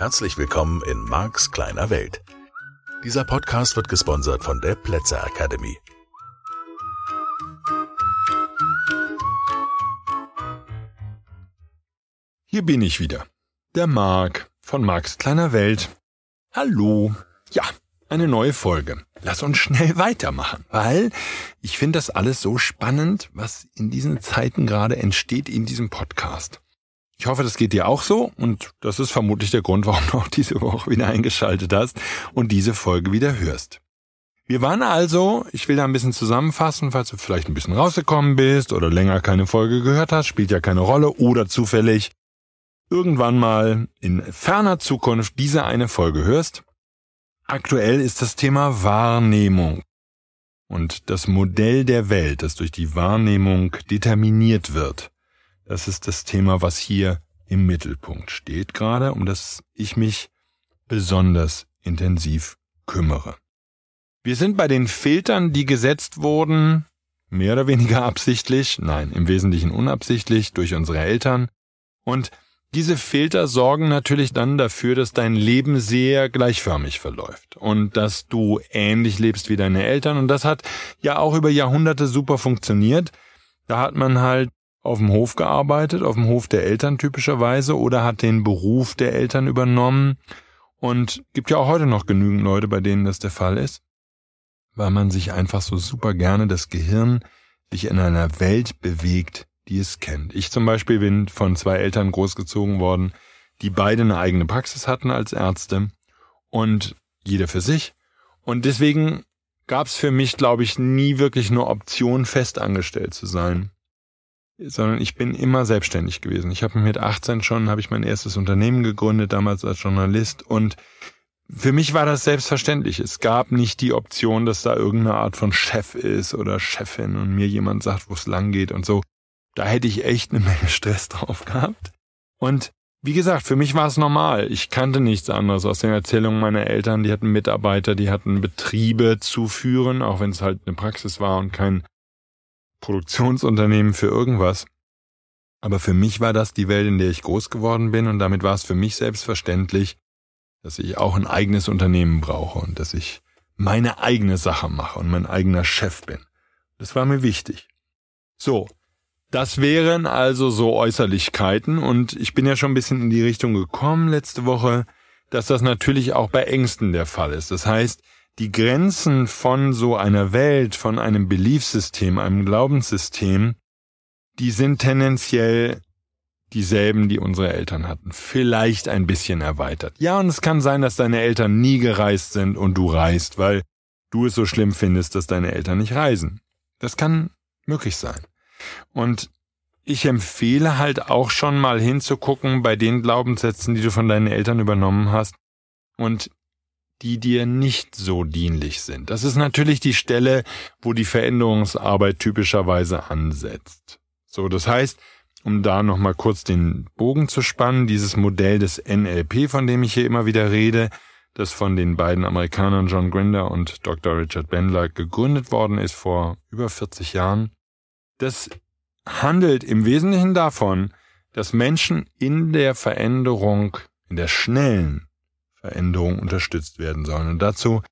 Herzlich willkommen in Marks kleiner Welt. Dieser Podcast wird gesponsert von der Plätzer Academy. Hier bin ich wieder. Der Mark von Marks kleiner Welt. Hallo. Ja, eine neue Folge. Lass uns schnell weitermachen, weil ich finde das alles so spannend, was in diesen Zeiten gerade entsteht in diesem Podcast. Ich hoffe, das geht dir auch so und das ist vermutlich der Grund, warum du auch diese Woche wieder eingeschaltet hast und diese Folge wieder hörst. Wir waren also, ich will da ein bisschen zusammenfassen, falls du vielleicht ein bisschen rausgekommen bist oder länger keine Folge gehört hast, spielt ja keine Rolle oder zufällig irgendwann mal in ferner Zukunft diese eine Folge hörst. Aktuell ist das Thema Wahrnehmung und das Modell der Welt, das durch die Wahrnehmung determiniert wird. Das ist das Thema, was hier im Mittelpunkt steht gerade, um das ich mich besonders intensiv kümmere. Wir sind bei den Filtern, die gesetzt wurden, mehr oder weniger absichtlich, nein, im Wesentlichen unabsichtlich durch unsere Eltern. Und diese Filter sorgen natürlich dann dafür, dass dein Leben sehr gleichförmig verläuft und dass du ähnlich lebst wie deine Eltern. Und das hat ja auch über Jahrhunderte super funktioniert. Da hat man halt auf dem Hof gearbeitet, auf dem Hof der Eltern typischerweise, oder hat den Beruf der Eltern übernommen. Und gibt ja auch heute noch genügend Leute, bei denen das der Fall ist, weil man sich einfach so super gerne das Gehirn sich in einer Welt bewegt, die es kennt. Ich zum Beispiel bin von zwei Eltern großgezogen worden, die beide eine eigene Praxis hatten als Ärzte und jeder für sich. Und deswegen gab es für mich, glaube ich, nie wirklich eine Option, festangestellt zu sein sondern ich bin immer selbstständig gewesen. Ich habe mit 18 schon habe ich mein erstes Unternehmen gegründet, damals als Journalist und für mich war das selbstverständlich. Es gab nicht die Option, dass da irgendeine Art von Chef ist oder Chefin und mir jemand sagt, wo es lang geht und so. Da hätte ich echt eine Menge Stress drauf gehabt. Und wie gesagt, für mich war es normal. Ich kannte nichts anderes aus den Erzählungen meiner Eltern. Die hatten Mitarbeiter, die hatten Betriebe zu führen, auch wenn es halt eine Praxis war und kein Produktionsunternehmen für irgendwas. Aber für mich war das die Welt, in der ich groß geworden bin und damit war es für mich selbstverständlich, dass ich auch ein eigenes Unternehmen brauche und dass ich meine eigene Sache mache und mein eigener Chef bin. Das war mir wichtig. So, das wären also so Äußerlichkeiten und ich bin ja schon ein bisschen in die Richtung gekommen letzte Woche, dass das natürlich auch bei Ängsten der Fall ist. Das heißt, die Grenzen von so einer Welt, von einem Beliefsystem, einem Glaubenssystem, die sind tendenziell dieselben, die unsere Eltern hatten. Vielleicht ein bisschen erweitert. Ja, und es kann sein, dass deine Eltern nie gereist sind und du reist, weil du es so schlimm findest, dass deine Eltern nicht reisen. Das kann möglich sein. Und ich empfehle halt auch schon mal hinzugucken bei den Glaubenssätzen, die du von deinen Eltern übernommen hast und die dir nicht so dienlich sind. Das ist natürlich die Stelle, wo die Veränderungsarbeit typischerweise ansetzt. So, das heißt, um da nochmal kurz den Bogen zu spannen, dieses Modell des NLP, von dem ich hier immer wieder rede, das von den beiden Amerikanern John Grinder und Dr. Richard Bendler gegründet worden ist vor über 40 Jahren, das handelt im Wesentlichen davon, dass Menschen in der Veränderung, in der schnellen Veränderung unterstützt werden sollen. Und dazu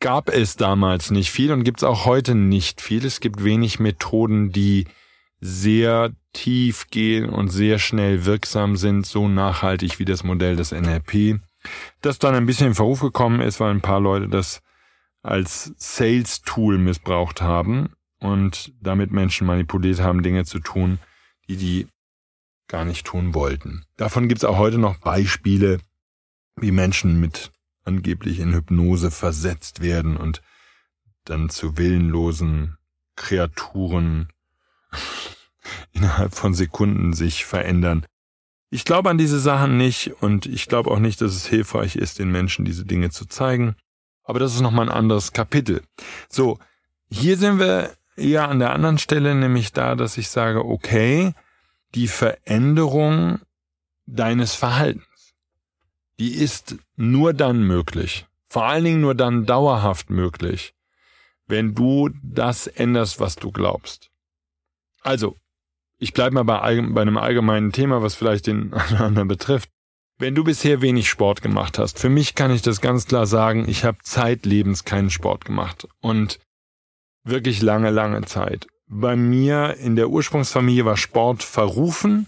gab es damals nicht viel und gibt es auch heute nicht viel. Es gibt wenig Methoden, die sehr tief gehen und sehr schnell wirksam sind, so nachhaltig wie das Modell des NLP, das dann ein bisschen in Verruf gekommen ist, weil ein paar Leute das als Sales-Tool missbraucht haben und damit Menschen manipuliert haben, Dinge zu tun, die die gar nicht tun wollten. Davon gibt es auch heute noch Beispiele, wie Menschen mit angeblich in Hypnose versetzt werden und dann zu willenlosen Kreaturen innerhalb von Sekunden sich verändern. Ich glaube an diese Sachen nicht und ich glaube auch nicht, dass es hilfreich ist, den Menschen diese Dinge zu zeigen. Aber das ist nochmal ein anderes Kapitel. So, hier sind wir eher an der anderen Stelle, nämlich da, dass ich sage, okay, die Veränderung deines Verhaltens die ist nur dann möglich, vor allen Dingen nur dann dauerhaft möglich, wenn du das änderst, was du glaubst. Also, ich bleibe mal bei, bei einem allgemeinen Thema, was vielleicht den anderen betrifft. Wenn du bisher wenig Sport gemacht hast, für mich kann ich das ganz klar sagen, ich habe zeitlebens keinen Sport gemacht und wirklich lange, lange Zeit. Bei mir in der Ursprungsfamilie war Sport verrufen.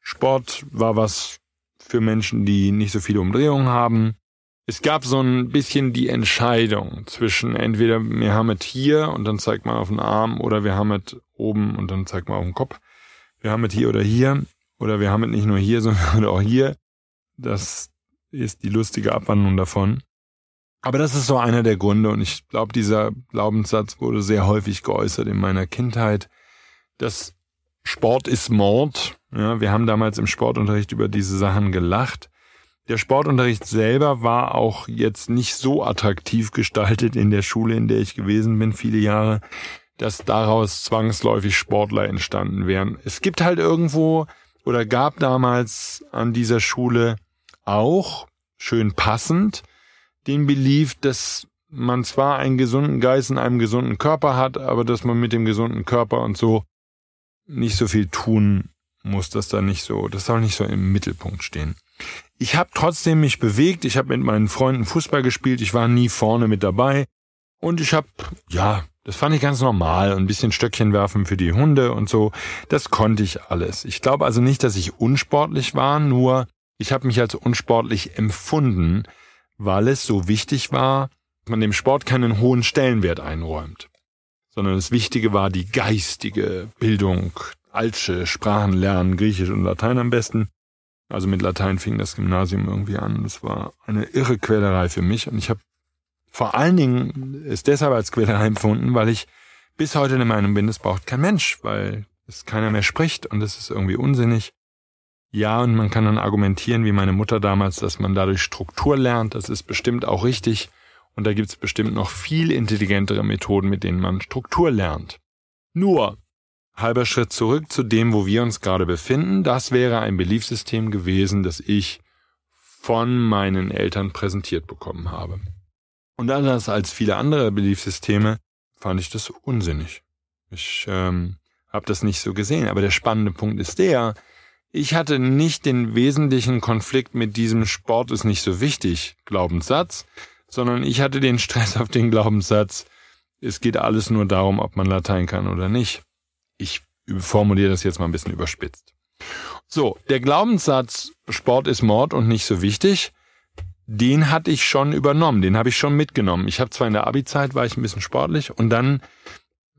Sport war was für Menschen, die nicht so viele Umdrehungen haben. Es gab so ein bisschen die Entscheidung zwischen entweder wir haben es hier und dann zeigt man auf den Arm oder wir haben es oben und dann zeigt man auf den Kopf. Wir haben es hier oder hier oder wir haben es nicht nur hier, sondern auch hier. Das ist die lustige Abwandlung davon. Aber das ist so einer der Gründe und ich glaube, dieser Glaubenssatz wurde sehr häufig geäußert in meiner Kindheit, dass Sport ist Mord. Ja, wir haben damals im Sportunterricht über diese Sachen gelacht. Der Sportunterricht selber war auch jetzt nicht so attraktiv gestaltet in der Schule, in der ich gewesen bin, viele Jahre, dass daraus zwangsläufig Sportler entstanden wären. Es gibt halt irgendwo oder gab damals an dieser Schule auch, schön passend, den Belief, dass man zwar einen gesunden Geist in einem gesunden Körper hat, aber dass man mit dem gesunden Körper und so nicht so viel tun muss, dass da nicht so, das soll nicht so im Mittelpunkt stehen. Ich habe trotzdem mich bewegt, ich habe mit meinen Freunden Fußball gespielt, ich war nie vorne mit dabei. Und ich habe, ja, das fand ich ganz normal, ein bisschen Stöckchen werfen für die Hunde und so, das konnte ich alles. Ich glaube also nicht, dass ich unsportlich war, nur ich habe mich als unsportlich empfunden, weil es so wichtig war, dass man dem Sport keinen hohen Stellenwert einräumt, sondern das Wichtige war die geistige Bildung, altsche Sprachen lernen, Griechisch und Latein am besten. Also mit Latein fing das Gymnasium irgendwie an. Das war eine irre Quälerei für mich und ich habe vor allen Dingen es deshalb als Quälerei empfunden, weil ich bis heute der Meinung bin, es braucht kein Mensch, weil es keiner mehr spricht und es ist irgendwie unsinnig. Ja, und man kann dann argumentieren, wie meine Mutter damals, dass man dadurch Struktur lernt. Das ist bestimmt auch richtig. Und da gibt's bestimmt noch viel intelligentere Methoden, mit denen man Struktur lernt. Nur, halber Schritt zurück zu dem, wo wir uns gerade befinden. Das wäre ein Beliefsystem gewesen, das ich von meinen Eltern präsentiert bekommen habe. Und anders als viele andere Beliefsysteme fand ich das unsinnig. Ich ähm, habe das nicht so gesehen. Aber der spannende Punkt ist der, ich hatte nicht den wesentlichen Konflikt mit diesem Sport ist nicht so wichtig Glaubenssatz, sondern ich hatte den Stress auf den Glaubenssatz, es geht alles nur darum, ob man Latein kann oder nicht. Ich formuliere das jetzt mal ein bisschen überspitzt. So, der Glaubenssatz, Sport ist Mord und nicht so wichtig, den hatte ich schon übernommen, den habe ich schon mitgenommen. Ich habe zwar in der Abi-Zeit war ich ein bisschen sportlich und dann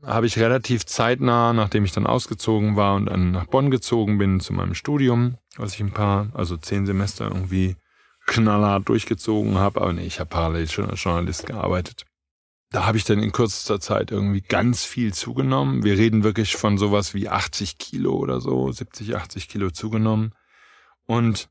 habe ich relativ zeitnah, nachdem ich dann ausgezogen war und dann nach Bonn gezogen bin zu meinem Studium, was ich ein paar, also zehn Semester irgendwie knallhart durchgezogen habe. Aber nee, ich habe parallel schon als Journalist gearbeitet. Da habe ich dann in kürzester Zeit irgendwie ganz viel zugenommen. Wir reden wirklich von sowas wie 80 Kilo oder so, 70, 80 Kilo zugenommen. Und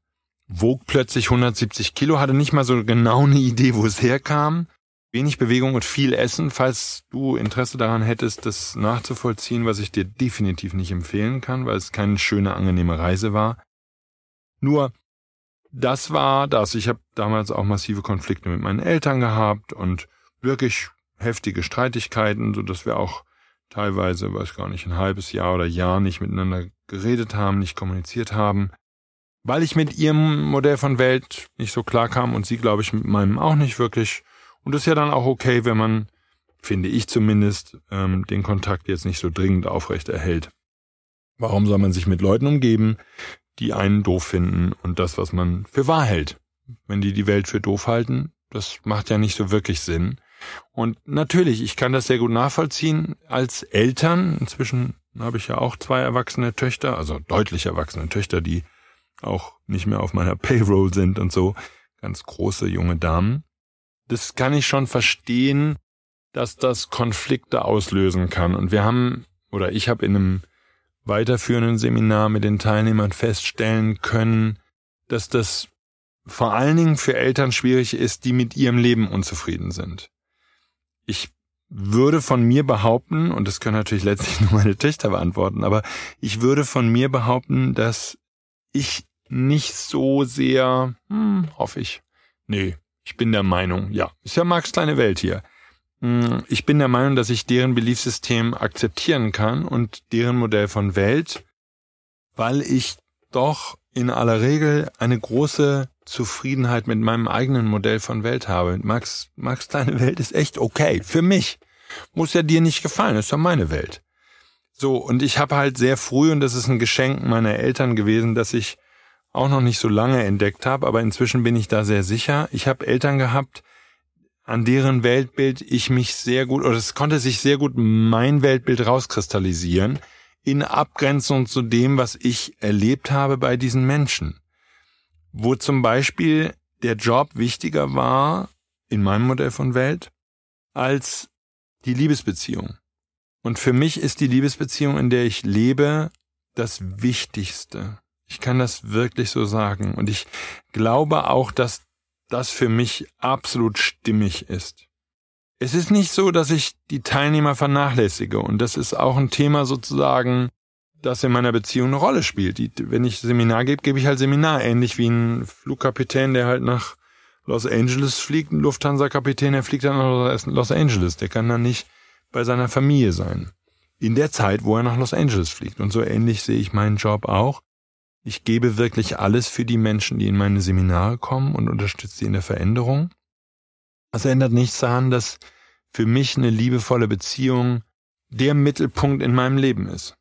wog plötzlich 170 Kilo, hatte nicht mal so genau eine Idee, wo es herkam wenig Bewegung und viel Essen, falls du Interesse daran hättest, das nachzuvollziehen, was ich dir definitiv nicht empfehlen kann, weil es keine schöne, angenehme Reise war. Nur, das war das. Ich habe damals auch massive Konflikte mit meinen Eltern gehabt und wirklich heftige Streitigkeiten, so dass wir auch teilweise, weiß gar nicht, ein halbes Jahr oder Jahr nicht miteinander geredet haben, nicht kommuniziert haben, weil ich mit ihrem Modell von Welt nicht so klar kam und sie, glaube ich, mit meinem auch nicht wirklich. Und das ist ja dann auch okay, wenn man, finde ich zumindest, ähm, den Kontakt jetzt nicht so dringend aufrecht erhält. Warum soll man sich mit Leuten umgeben, die einen doof finden und das, was man für wahr hält? Wenn die die Welt für doof halten, das macht ja nicht so wirklich Sinn. Und natürlich, ich kann das sehr gut nachvollziehen als Eltern. Inzwischen habe ich ja auch zwei erwachsene Töchter, also deutlich erwachsene Töchter, die auch nicht mehr auf meiner Payroll sind und so. Ganz große junge Damen das kann ich schon verstehen, dass das Konflikte auslösen kann. Und wir haben, oder ich habe in einem weiterführenden Seminar mit den Teilnehmern feststellen können, dass das vor allen Dingen für Eltern schwierig ist, die mit ihrem Leben unzufrieden sind. Ich würde von mir behaupten, und das können natürlich letztlich nur meine Töchter beantworten, aber ich würde von mir behaupten, dass ich nicht so sehr, hm, hoffe ich, nee, ich bin der Meinung, ja, ist ja Marx kleine Welt hier. Hm, ich bin der Meinung, dass ich deren Beliefssystem akzeptieren kann und deren Modell von Welt, weil ich doch in aller Regel eine große Zufriedenheit mit meinem eigenen Modell von Welt habe. Max, Max kleine Welt ist echt okay. Für mich. Muss ja dir nicht gefallen, ist doch meine Welt. So, und ich habe halt sehr früh, und das ist ein Geschenk meiner Eltern gewesen, dass ich auch noch nicht so lange entdeckt habe, aber inzwischen bin ich da sehr sicher. Ich habe Eltern gehabt, an deren Weltbild ich mich sehr gut, oder es konnte sich sehr gut mein Weltbild rauskristallisieren, in Abgrenzung zu dem, was ich erlebt habe bei diesen Menschen. Wo zum Beispiel der Job wichtiger war, in meinem Modell von Welt, als die Liebesbeziehung. Und für mich ist die Liebesbeziehung, in der ich lebe, das Wichtigste. Ich kann das wirklich so sagen. Und ich glaube auch, dass das für mich absolut stimmig ist. Es ist nicht so, dass ich die Teilnehmer vernachlässige. Und das ist auch ein Thema sozusagen, das in meiner Beziehung eine Rolle spielt. Die, wenn ich Seminar gebe, gebe ich halt Seminar. Ähnlich wie ein Flugkapitän, der halt nach Los Angeles fliegt, ein Lufthansa-Kapitän, der fliegt dann nach Los Angeles. Der kann dann nicht bei seiner Familie sein. In der Zeit, wo er nach Los Angeles fliegt. Und so ähnlich sehe ich meinen Job auch. Ich gebe wirklich alles für die Menschen, die in meine Seminare kommen und unterstütze sie in der Veränderung. Das ändert nichts daran, dass für mich eine liebevolle Beziehung der Mittelpunkt in meinem Leben ist.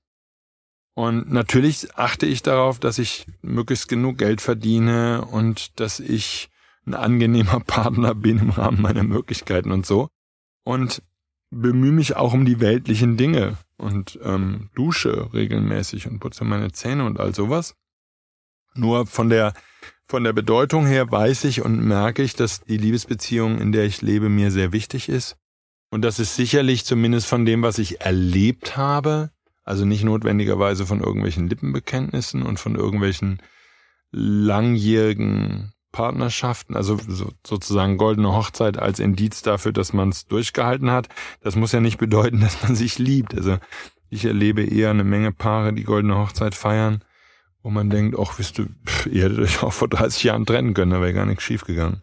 Und natürlich achte ich darauf, dass ich möglichst genug Geld verdiene und dass ich ein angenehmer Partner bin im Rahmen meiner Möglichkeiten und so. Und bemühe mich auch um die weltlichen Dinge und ähm, dusche regelmäßig und putze meine Zähne und all sowas. Nur von der von der Bedeutung her weiß ich und merke ich, dass die Liebesbeziehung, in der ich lebe, mir sehr wichtig ist. Und das ist sicherlich zumindest von dem, was ich erlebt habe, also nicht notwendigerweise von irgendwelchen Lippenbekenntnissen und von irgendwelchen langjährigen Partnerschaften, also so, sozusagen goldene Hochzeit als Indiz dafür, dass man es durchgehalten hat. Das muss ja nicht bedeuten, dass man sich liebt. Also ich erlebe eher eine Menge Paare, die goldene Hochzeit feiern, wo man denkt, ach, wisst du, ihr hättet euch auch vor 30 Jahren trennen können, da wäre gar nichts schiefgegangen.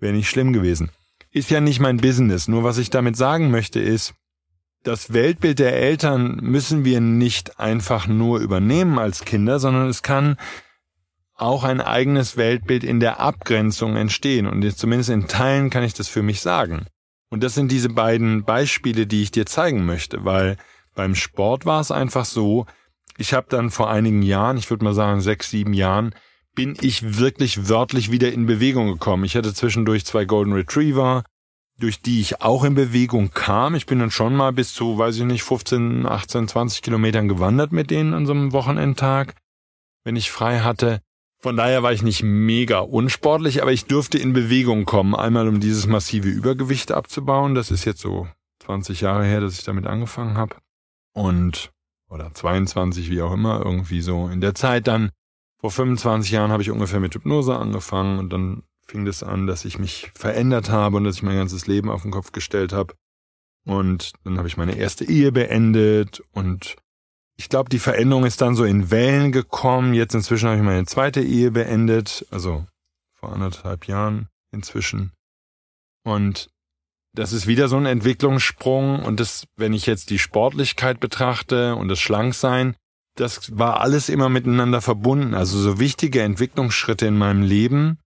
Wäre nicht schlimm gewesen. Ist ja nicht mein Business. Nur was ich damit sagen möchte ist, das Weltbild der Eltern müssen wir nicht einfach nur übernehmen als Kinder, sondern es kann auch ein eigenes Weltbild in der Abgrenzung entstehen. Und zumindest in Teilen kann ich das für mich sagen. Und das sind diese beiden Beispiele, die ich dir zeigen möchte, weil beim Sport war es einfach so, ich habe dann vor einigen Jahren, ich würde mal sagen sechs, sieben Jahren, bin ich wirklich wörtlich wieder in Bewegung gekommen. Ich hatte zwischendurch zwei Golden Retriever, durch die ich auch in Bewegung kam. Ich bin dann schon mal bis zu, weiß ich nicht, 15, 18, 20 Kilometern gewandert mit denen an so einem Wochenendtag, wenn ich frei hatte. Von daher war ich nicht mega unsportlich, aber ich durfte in Bewegung kommen, einmal um dieses massive Übergewicht abzubauen. Das ist jetzt so 20 Jahre her, dass ich damit angefangen habe. Und, oder 22, wie auch immer, irgendwie so. In der Zeit dann, vor 25 Jahren habe ich ungefähr mit Hypnose angefangen und dann fing das an, dass ich mich verändert habe und dass ich mein ganzes Leben auf den Kopf gestellt habe. Und dann habe ich meine erste Ehe beendet und ich glaube, die Veränderung ist dann so in Wellen gekommen. Jetzt inzwischen habe ich meine zweite Ehe beendet, also vor anderthalb Jahren inzwischen. Und das ist wieder so ein Entwicklungssprung. Und das, wenn ich jetzt die Sportlichkeit betrachte und das Schlanksein, das war alles immer miteinander verbunden. Also so wichtige Entwicklungsschritte in meinem Leben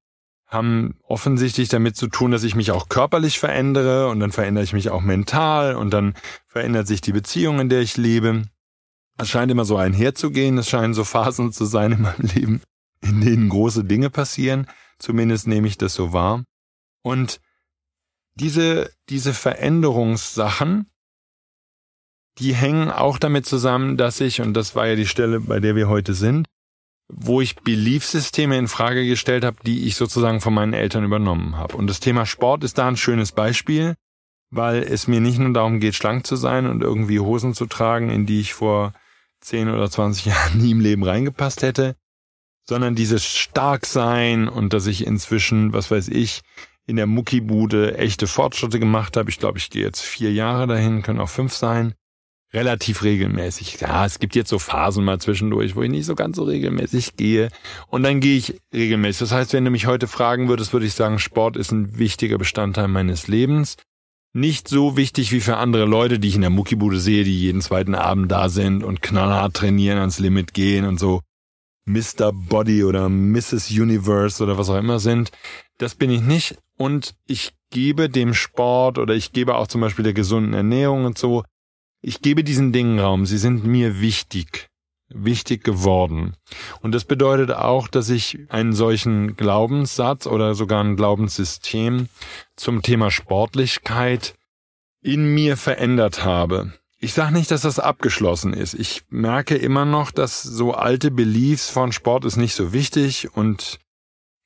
haben offensichtlich damit zu tun, dass ich mich auch körperlich verändere und dann verändere ich mich auch mental und dann verändert sich die Beziehung, in der ich lebe. Es scheint immer so einherzugehen, es scheinen so Phasen zu sein in meinem Leben, in denen große Dinge passieren. Zumindest nehme ich das so wahr. Und diese, diese Veränderungssachen, die hängen auch damit zusammen, dass ich, und das war ja die Stelle, bei der wir heute sind, wo ich Beliefsysteme in Frage gestellt habe, die ich sozusagen von meinen Eltern übernommen habe. Und das Thema Sport ist da ein schönes Beispiel, weil es mir nicht nur darum geht, schlank zu sein und irgendwie Hosen zu tragen, in die ich vor 10 oder 20 Jahren nie im Leben reingepasst hätte, sondern dieses Starksein und dass ich inzwischen, was weiß ich, in der Muckibude echte Fortschritte gemacht habe. Ich glaube, ich gehe jetzt vier Jahre dahin, können auch fünf sein. Relativ regelmäßig. Ja, es gibt jetzt so Phasen mal zwischendurch, wo ich nicht so ganz so regelmäßig gehe. Und dann gehe ich regelmäßig. Das heißt, wenn du mich heute fragen würdest, würde ich sagen, Sport ist ein wichtiger Bestandteil meines Lebens nicht so wichtig wie für andere Leute, die ich in der Muckibude sehe, die jeden zweiten Abend da sind und knallhart trainieren, ans Limit gehen und so. Mr. Body oder Mrs. Universe oder was auch immer sind. Das bin ich nicht. Und ich gebe dem Sport oder ich gebe auch zum Beispiel der gesunden Ernährung und so, ich gebe diesen Dingen Raum. Sie sind mir wichtig wichtig geworden. Und das bedeutet auch, dass ich einen solchen Glaubenssatz oder sogar ein Glaubenssystem zum Thema Sportlichkeit in mir verändert habe. Ich sage nicht, dass das abgeschlossen ist. Ich merke immer noch, dass so alte Beliefs von Sport ist nicht so wichtig und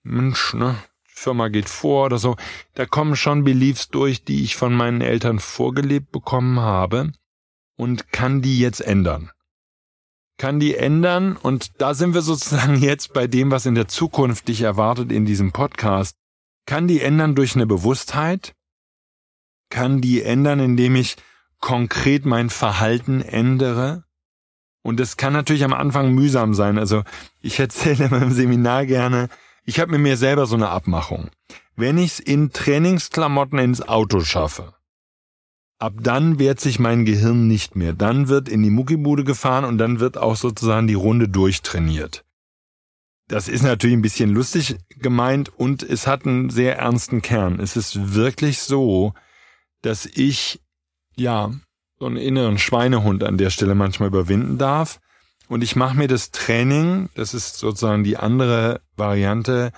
Mensch, ne, Firma geht vor oder so. Da kommen schon Beliefs durch, die ich von meinen Eltern vorgelebt bekommen habe und kann die jetzt ändern kann die ändern und da sind wir sozusagen jetzt bei dem, was in der Zukunft dich erwartet in diesem Podcast. Kann die ändern durch eine Bewusstheit? Kann die ändern, indem ich konkret mein Verhalten ändere? Und das kann natürlich am Anfang mühsam sein. Also ich erzähle in meinem Seminar gerne, ich habe mit mir selber so eine Abmachung. Wenn ich es in Trainingsklamotten ins Auto schaffe, Ab dann wehrt sich mein Gehirn nicht mehr. Dann wird in die Muckibude gefahren und dann wird auch sozusagen die Runde durchtrainiert. Das ist natürlich ein bisschen lustig gemeint und es hat einen sehr ernsten Kern. Es ist wirklich so, dass ich, ja, so einen inneren Schweinehund an der Stelle manchmal überwinden darf. Und ich mache mir das Training, das ist sozusagen die andere Variante,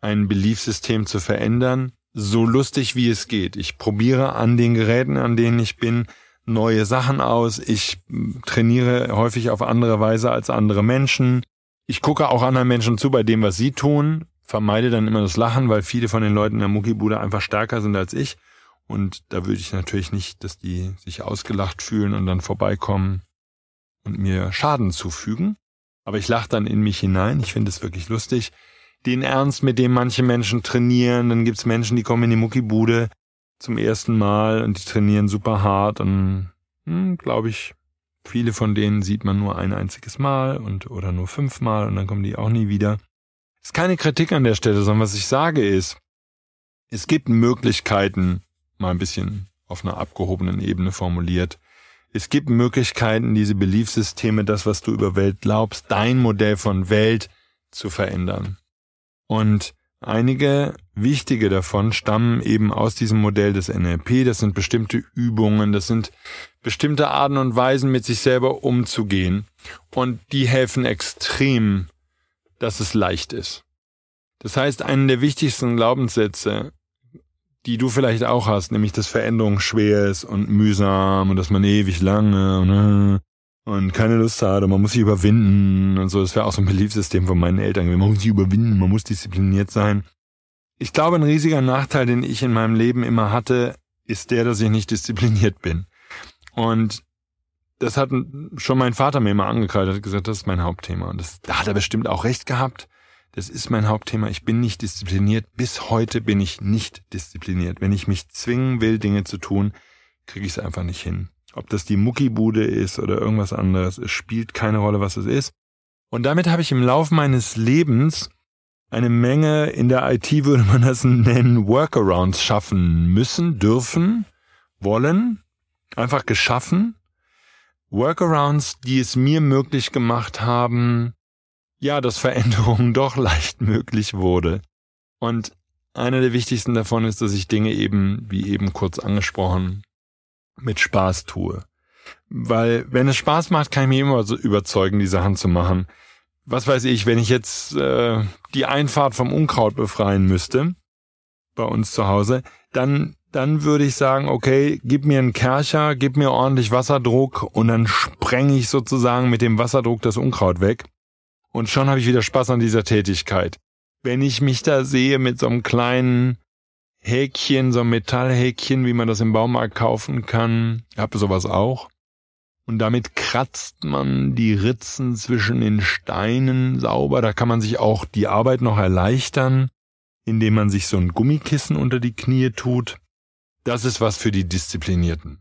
ein Beliefsystem zu verändern, so lustig wie es geht. Ich probiere an den Geräten, an denen ich bin, neue Sachen aus. Ich trainiere häufig auf andere Weise als andere Menschen. Ich gucke auch anderen Menschen zu bei dem, was sie tun, vermeide dann immer das Lachen, weil viele von den Leuten in der Muckibude einfach stärker sind als ich. Und da würde ich natürlich nicht, dass die sich ausgelacht fühlen und dann vorbeikommen und mir Schaden zufügen. Aber ich lache dann in mich hinein. Ich finde es wirklich lustig den Ernst, mit dem manche Menschen trainieren. Dann gibt's Menschen, die kommen in die Muckibude zum ersten Mal und die trainieren super hart und hm, glaube ich, viele von denen sieht man nur ein einziges Mal und oder nur fünfmal und dann kommen die auch nie wieder. Ist keine Kritik an der Stelle, sondern was ich sage ist, es gibt Möglichkeiten, mal ein bisschen auf einer abgehobenen Ebene formuliert. Es gibt Möglichkeiten, diese Beliefsysteme, das, was du über Welt glaubst, dein Modell von Welt zu verändern. Und einige wichtige davon stammen eben aus diesem Modell des NLP. Das sind bestimmte Übungen, das sind bestimmte Arten und Weisen, mit sich selber umzugehen. Und die helfen extrem, dass es leicht ist. Das heißt, einen der wichtigsten Glaubenssätze, die du vielleicht auch hast, nämlich dass Veränderung schwer ist und mühsam und dass man ewig lange und, äh, und keine Lust hat und man muss sich überwinden und so. Das wäre auch so ein Beliefsystem von meinen Eltern. Man muss sich überwinden, man muss diszipliniert sein. Ich glaube, ein riesiger Nachteil, den ich in meinem Leben immer hatte, ist der, dass ich nicht diszipliniert bin. Und das hat schon mein Vater mir immer angekreidet, hat gesagt, das ist mein Hauptthema. Und das, da hat er bestimmt auch recht gehabt. Das ist mein Hauptthema. Ich bin nicht diszipliniert. Bis heute bin ich nicht diszipliniert. Wenn ich mich zwingen will, Dinge zu tun, kriege ich es einfach nicht hin. Ob das die Muckibude ist oder irgendwas anderes, es spielt keine Rolle, was es ist. Und damit habe ich im Laufe meines Lebens eine Menge, in der IT würde man das nennen, Workarounds schaffen müssen, dürfen, wollen, einfach geschaffen. Workarounds, die es mir möglich gemacht haben, ja, dass Veränderungen doch leicht möglich wurde. Und einer der wichtigsten davon ist, dass ich Dinge eben, wie eben kurz angesprochen, mit Spaß tue. Weil wenn es Spaß macht, kann ich mich immer so überzeugen, die Sachen zu machen. Was weiß ich, wenn ich jetzt äh, die Einfahrt vom Unkraut befreien müsste, bei uns zu Hause, dann dann würde ich sagen, okay, gib mir einen Kercher, gib mir ordentlich Wasserdruck und dann spreng ich sozusagen mit dem Wasserdruck das Unkraut weg. Und schon habe ich wieder Spaß an dieser Tätigkeit. Wenn ich mich da sehe mit so einem kleinen Häkchen, so ein Metallhäkchen, wie man das im Baumarkt kaufen kann. Habe sowas auch. Und damit kratzt man die Ritzen zwischen den Steinen sauber. Da kann man sich auch die Arbeit noch erleichtern, indem man sich so ein Gummikissen unter die Knie tut. Das ist was für die Disziplinierten.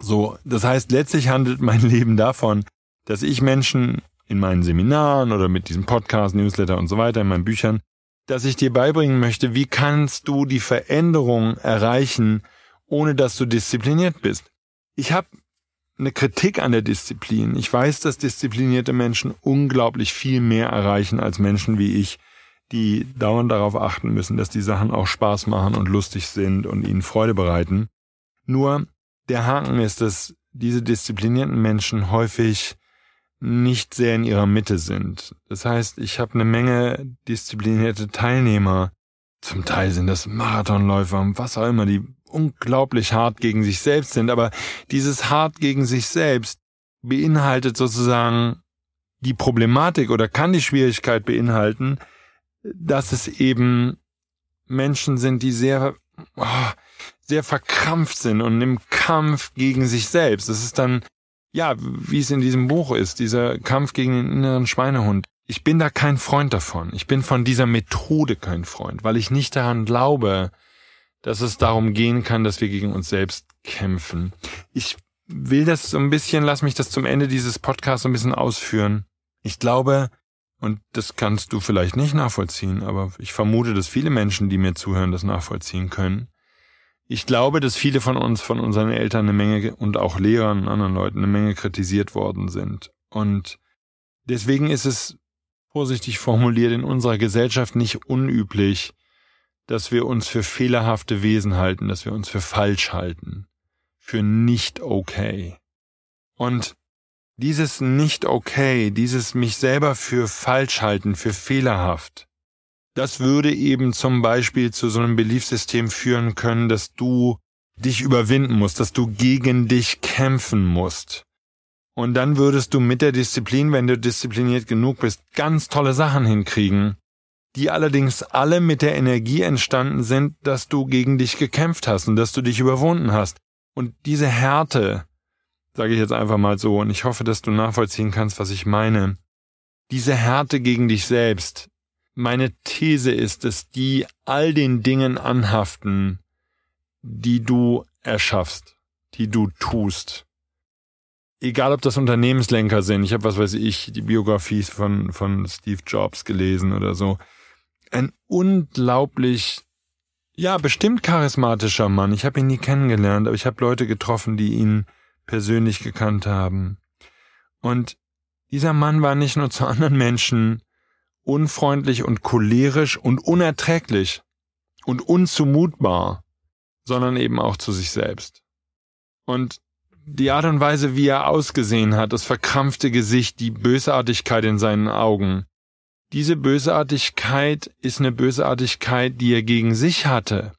So, das heißt, letztlich handelt mein Leben davon, dass ich Menschen in meinen Seminaren oder mit diesem Podcast, Newsletter und so weiter, in meinen Büchern dass ich dir beibringen möchte, wie kannst du die Veränderung erreichen, ohne dass du diszipliniert bist. Ich habe eine Kritik an der Disziplin. Ich weiß, dass disziplinierte Menschen unglaublich viel mehr erreichen als Menschen wie ich, die dauernd darauf achten müssen, dass die Sachen auch Spaß machen und lustig sind und ihnen Freude bereiten. Nur der Haken ist, dass diese disziplinierten Menschen häufig nicht sehr in ihrer Mitte sind. Das heißt, ich habe eine Menge disziplinierte Teilnehmer. Zum Teil sind das Marathonläufer und was auch immer, die unglaublich hart gegen sich selbst sind. Aber dieses hart gegen sich selbst beinhaltet sozusagen die Problematik oder kann die Schwierigkeit beinhalten, dass es eben Menschen sind, die sehr, oh, sehr verkrampft sind und im Kampf gegen sich selbst. Das ist dann ja, wie es in diesem Buch ist, dieser Kampf gegen den inneren Schweinehund. Ich bin da kein Freund davon. Ich bin von dieser Methode kein Freund, weil ich nicht daran glaube, dass es darum gehen kann, dass wir gegen uns selbst kämpfen. Ich will das so ein bisschen, lass mich das zum Ende dieses Podcasts so ein bisschen ausführen. Ich glaube, und das kannst du vielleicht nicht nachvollziehen, aber ich vermute, dass viele Menschen, die mir zuhören, das nachvollziehen können. Ich glaube, dass viele von uns, von unseren Eltern eine Menge und auch Lehrern und anderen Leuten eine Menge kritisiert worden sind. Und deswegen ist es, vorsichtig formuliert, in unserer Gesellschaft nicht unüblich, dass wir uns für fehlerhafte Wesen halten, dass wir uns für falsch halten, für nicht okay. Und dieses nicht okay, dieses mich selber für falsch halten, für fehlerhaft, das würde eben zum Beispiel zu so einem Beliefsystem führen können, dass du dich überwinden musst, dass du gegen dich kämpfen musst. Und dann würdest du mit der Disziplin, wenn du diszipliniert genug bist, ganz tolle Sachen hinkriegen, die allerdings alle mit der Energie entstanden sind, dass du gegen dich gekämpft hast und dass du dich überwunden hast. Und diese Härte, sage ich jetzt einfach mal so, und ich hoffe, dass du nachvollziehen kannst, was ich meine, diese Härte gegen dich selbst, meine These ist, dass die all den Dingen anhaften, die du erschaffst, die du tust. Egal, ob das Unternehmenslenker sind. Ich habe, was weiß ich, die Biografie von, von Steve Jobs gelesen oder so. Ein unglaublich, ja, bestimmt charismatischer Mann. Ich habe ihn nie kennengelernt, aber ich habe Leute getroffen, die ihn persönlich gekannt haben. Und dieser Mann war nicht nur zu anderen Menschen unfreundlich und cholerisch und unerträglich und unzumutbar, sondern eben auch zu sich selbst. Und die Art und Weise, wie er ausgesehen hat, das verkrampfte Gesicht, die Bösartigkeit in seinen Augen, diese Bösartigkeit ist eine Bösartigkeit, die er gegen sich hatte.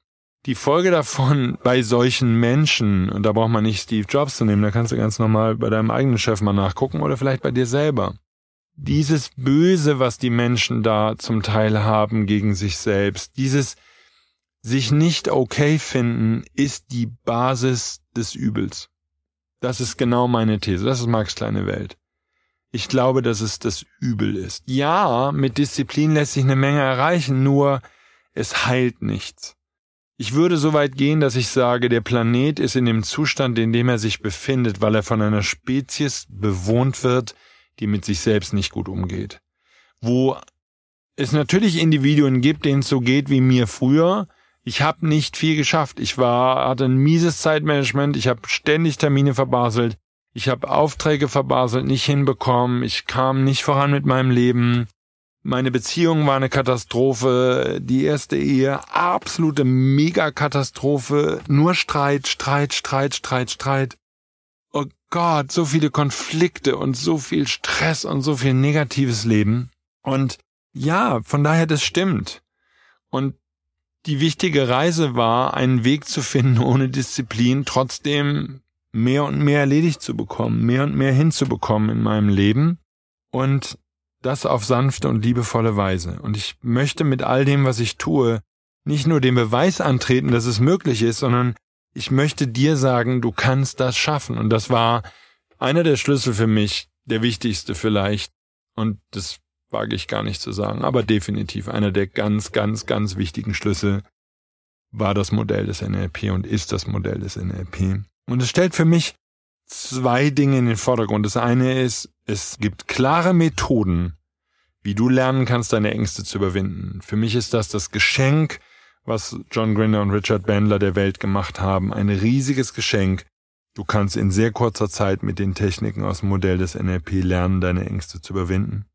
Die Folge davon bei solchen Menschen, und da braucht man nicht Steve Jobs zu nehmen, da kannst du ganz normal bei deinem eigenen Chef mal nachgucken oder vielleicht bei dir selber dieses Böse, was die Menschen da zum Teil haben gegen sich selbst, dieses sich nicht okay finden, ist die Basis des Übels. Das ist genau meine These. Das ist Marx kleine Welt. Ich glaube, dass es das Übel ist. Ja, mit Disziplin lässt sich eine Menge erreichen, nur es heilt nichts. Ich würde so weit gehen, dass ich sage, der Planet ist in dem Zustand, in dem er sich befindet, weil er von einer Spezies bewohnt wird, die mit sich selbst nicht gut umgeht. Wo es natürlich Individuen gibt, denen es so geht wie mir früher. Ich habe nicht viel geschafft. Ich war hatte ein mieses Zeitmanagement. Ich habe ständig Termine verbaselt. Ich habe Aufträge verbaselt, nicht hinbekommen. Ich kam nicht voran mit meinem Leben. Meine Beziehung war eine Katastrophe. Die erste Ehe, absolute Megakatastrophe. Nur Streit, Streit, Streit, Streit, Streit. Gott, so viele Konflikte und so viel Stress und so viel negatives Leben. Und ja, von daher, das stimmt. Und die wichtige Reise war, einen Weg zu finden, ohne Disziplin trotzdem mehr und mehr erledigt zu bekommen, mehr und mehr hinzubekommen in meinem Leben. Und das auf sanfte und liebevolle Weise. Und ich möchte mit all dem, was ich tue, nicht nur den Beweis antreten, dass es möglich ist, sondern ich möchte dir sagen, du kannst das schaffen. Und das war einer der Schlüssel für mich, der wichtigste vielleicht. Und das wage ich gar nicht zu sagen, aber definitiv einer der ganz, ganz, ganz wichtigen Schlüssel war das Modell des NLP und ist das Modell des NLP. Und es stellt für mich zwei Dinge in den Vordergrund. Das eine ist, es gibt klare Methoden, wie du lernen kannst, deine Ängste zu überwinden. Für mich ist das das Geschenk, was John Grinder und Richard Bandler der Welt gemacht haben. Ein riesiges Geschenk, Du kannst in sehr kurzer Zeit mit den Techniken aus dem Modell des NLP lernen, deine Ängste zu überwinden.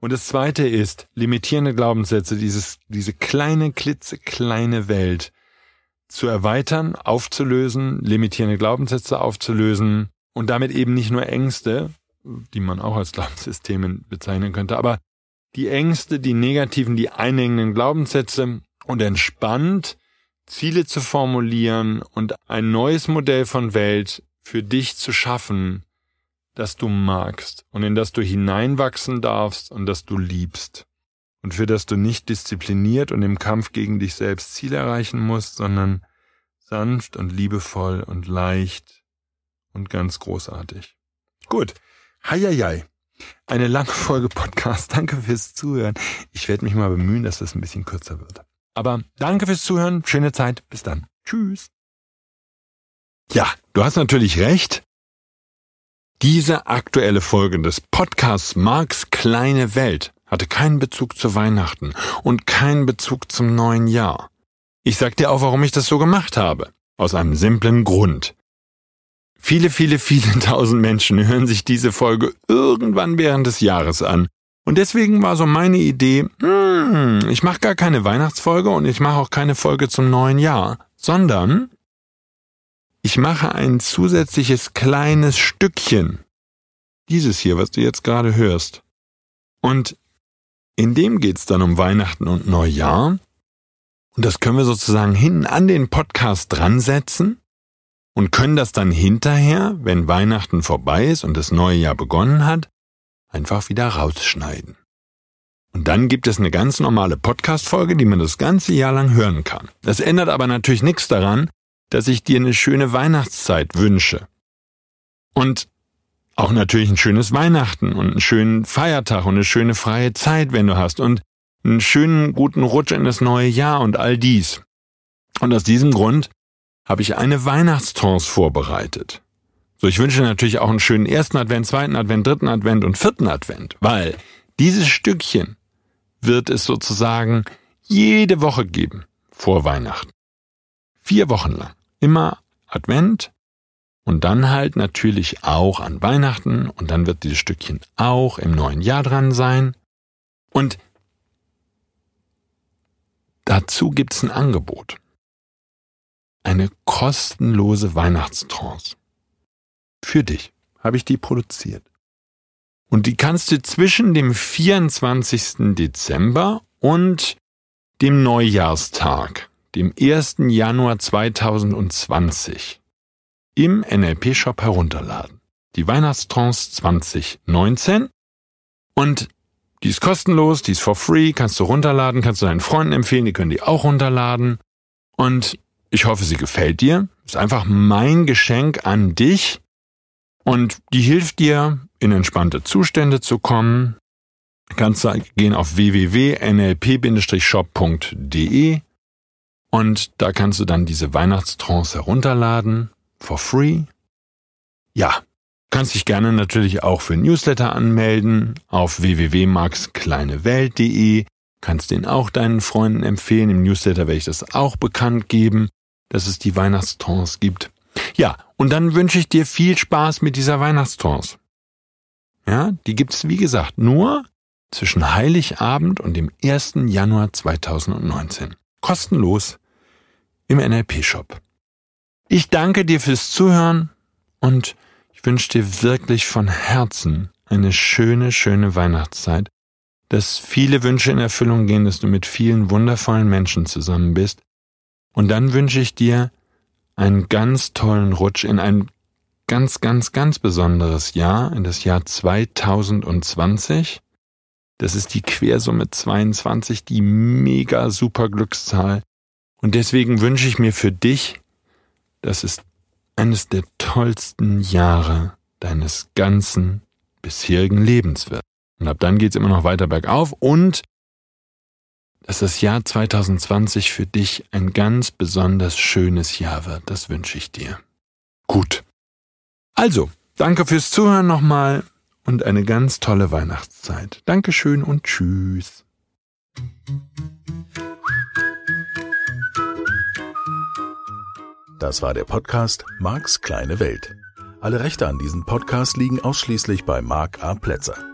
Und das zweite ist, limitierende Glaubenssätze, dieses, diese kleine, klitzekleine Welt zu erweitern, aufzulösen, limitierende Glaubenssätze aufzulösen und damit eben nicht nur Ängste, die man auch als Glaubenssysteme bezeichnen könnte, aber die Ängste, die negativen, die einengenden Glaubenssätze und entspannt Ziele zu formulieren und ein neues Modell von Welt für dich zu schaffen, das du magst und in das du hineinwachsen darfst und das du liebst und für das du nicht diszipliniert und im Kampf gegen dich selbst Ziele erreichen musst, sondern sanft und liebevoll und leicht und ganz großartig. Gut. Heieiei. Eine lange Folge Podcast. Danke fürs Zuhören. Ich werde mich mal bemühen, dass das ein bisschen kürzer wird. Aber danke fürs Zuhören. Schöne Zeit. Bis dann. Tschüss. Ja, du hast natürlich recht. Diese aktuelle Folge des Podcasts Marks kleine Welt hatte keinen Bezug zu Weihnachten und keinen Bezug zum neuen Jahr. Ich sag dir auch, warum ich das so gemacht habe. Aus einem simplen Grund. Viele, viele, viele tausend Menschen hören sich diese Folge irgendwann während des Jahres an. Und deswegen war so meine Idee, hm, ich mache gar keine Weihnachtsfolge und ich mache auch keine Folge zum neuen Jahr, sondern ich mache ein zusätzliches kleines Stückchen. Dieses hier, was du jetzt gerade hörst. Und in dem geht's dann um Weihnachten und Neujahr. Und das können wir sozusagen hinten an den Podcast dran setzen und können das dann hinterher, wenn Weihnachten vorbei ist und das neue Jahr begonnen hat, einfach wieder rausschneiden. Und dann gibt es eine ganz normale Podcast-Folge, die man das ganze Jahr lang hören kann. Das ändert aber natürlich nichts daran, dass ich dir eine schöne Weihnachtszeit wünsche. Und auch natürlich ein schönes Weihnachten und einen schönen Feiertag und eine schöne freie Zeit, wenn du hast und einen schönen guten Rutsch in das neue Jahr und all dies. Und aus diesem Grund habe ich eine Weihnachtstrance vorbereitet. So, ich wünsche natürlich auch einen schönen ersten Advent, zweiten Advent, dritten Advent und vierten Advent, weil dieses Stückchen wird es sozusagen jede Woche geben vor Weihnachten. Vier Wochen lang. Immer Advent und dann halt natürlich auch an Weihnachten und dann wird dieses Stückchen auch im neuen Jahr dran sein. Und dazu gibt's ein Angebot eine kostenlose Weihnachtstrance. Für dich habe ich die produziert. Und die kannst du zwischen dem 24. Dezember und dem Neujahrstag, dem 1. Januar 2020, im NLP-Shop herunterladen. Die Weihnachtstrance 2019 und die ist kostenlos, die ist for free, kannst du runterladen, kannst du deinen Freunden empfehlen, die können die auch runterladen. Und ich hoffe, sie gefällt dir. Ist einfach mein Geschenk an dich und die hilft dir, in entspannte Zustände zu kommen. Kannst du gehen auf www.nlp-shop.de und da kannst du dann diese Weihnachtstrance herunterladen for free. Ja, kannst dich gerne natürlich auch für Newsletter anmelden auf www.markskleinewelt.de. Kannst den auch deinen Freunden empfehlen. Im Newsletter werde ich das auch bekannt geben dass es die Weihnachtstrance gibt. Ja, und dann wünsche ich dir viel Spaß mit dieser Weihnachtstrance. Ja, die gibt's wie gesagt nur zwischen Heiligabend und dem 1. Januar 2019. Kostenlos im NLP-Shop. Ich danke dir fürs Zuhören und ich wünsche dir wirklich von Herzen eine schöne, schöne Weihnachtszeit, dass viele Wünsche in Erfüllung gehen, dass du mit vielen wundervollen Menschen zusammen bist und dann wünsche ich dir einen ganz tollen Rutsch in ein ganz, ganz, ganz besonderes Jahr, in das Jahr 2020. Das ist die Quersumme 22, die mega super Glückszahl. Und deswegen wünsche ich mir für dich, dass es eines der tollsten Jahre deines ganzen bisherigen Lebens wird. Und ab dann geht's immer noch weiter bergauf und dass das Jahr 2020 für dich ein ganz besonders schönes Jahr wird. Das wünsche ich dir. Gut. Also, danke fürs Zuhören nochmal und eine ganz tolle Weihnachtszeit. Dankeschön und tschüss. Das war der Podcast Marks kleine Welt. Alle Rechte an diesem Podcast liegen ausschließlich bei Mark A. Plätzer.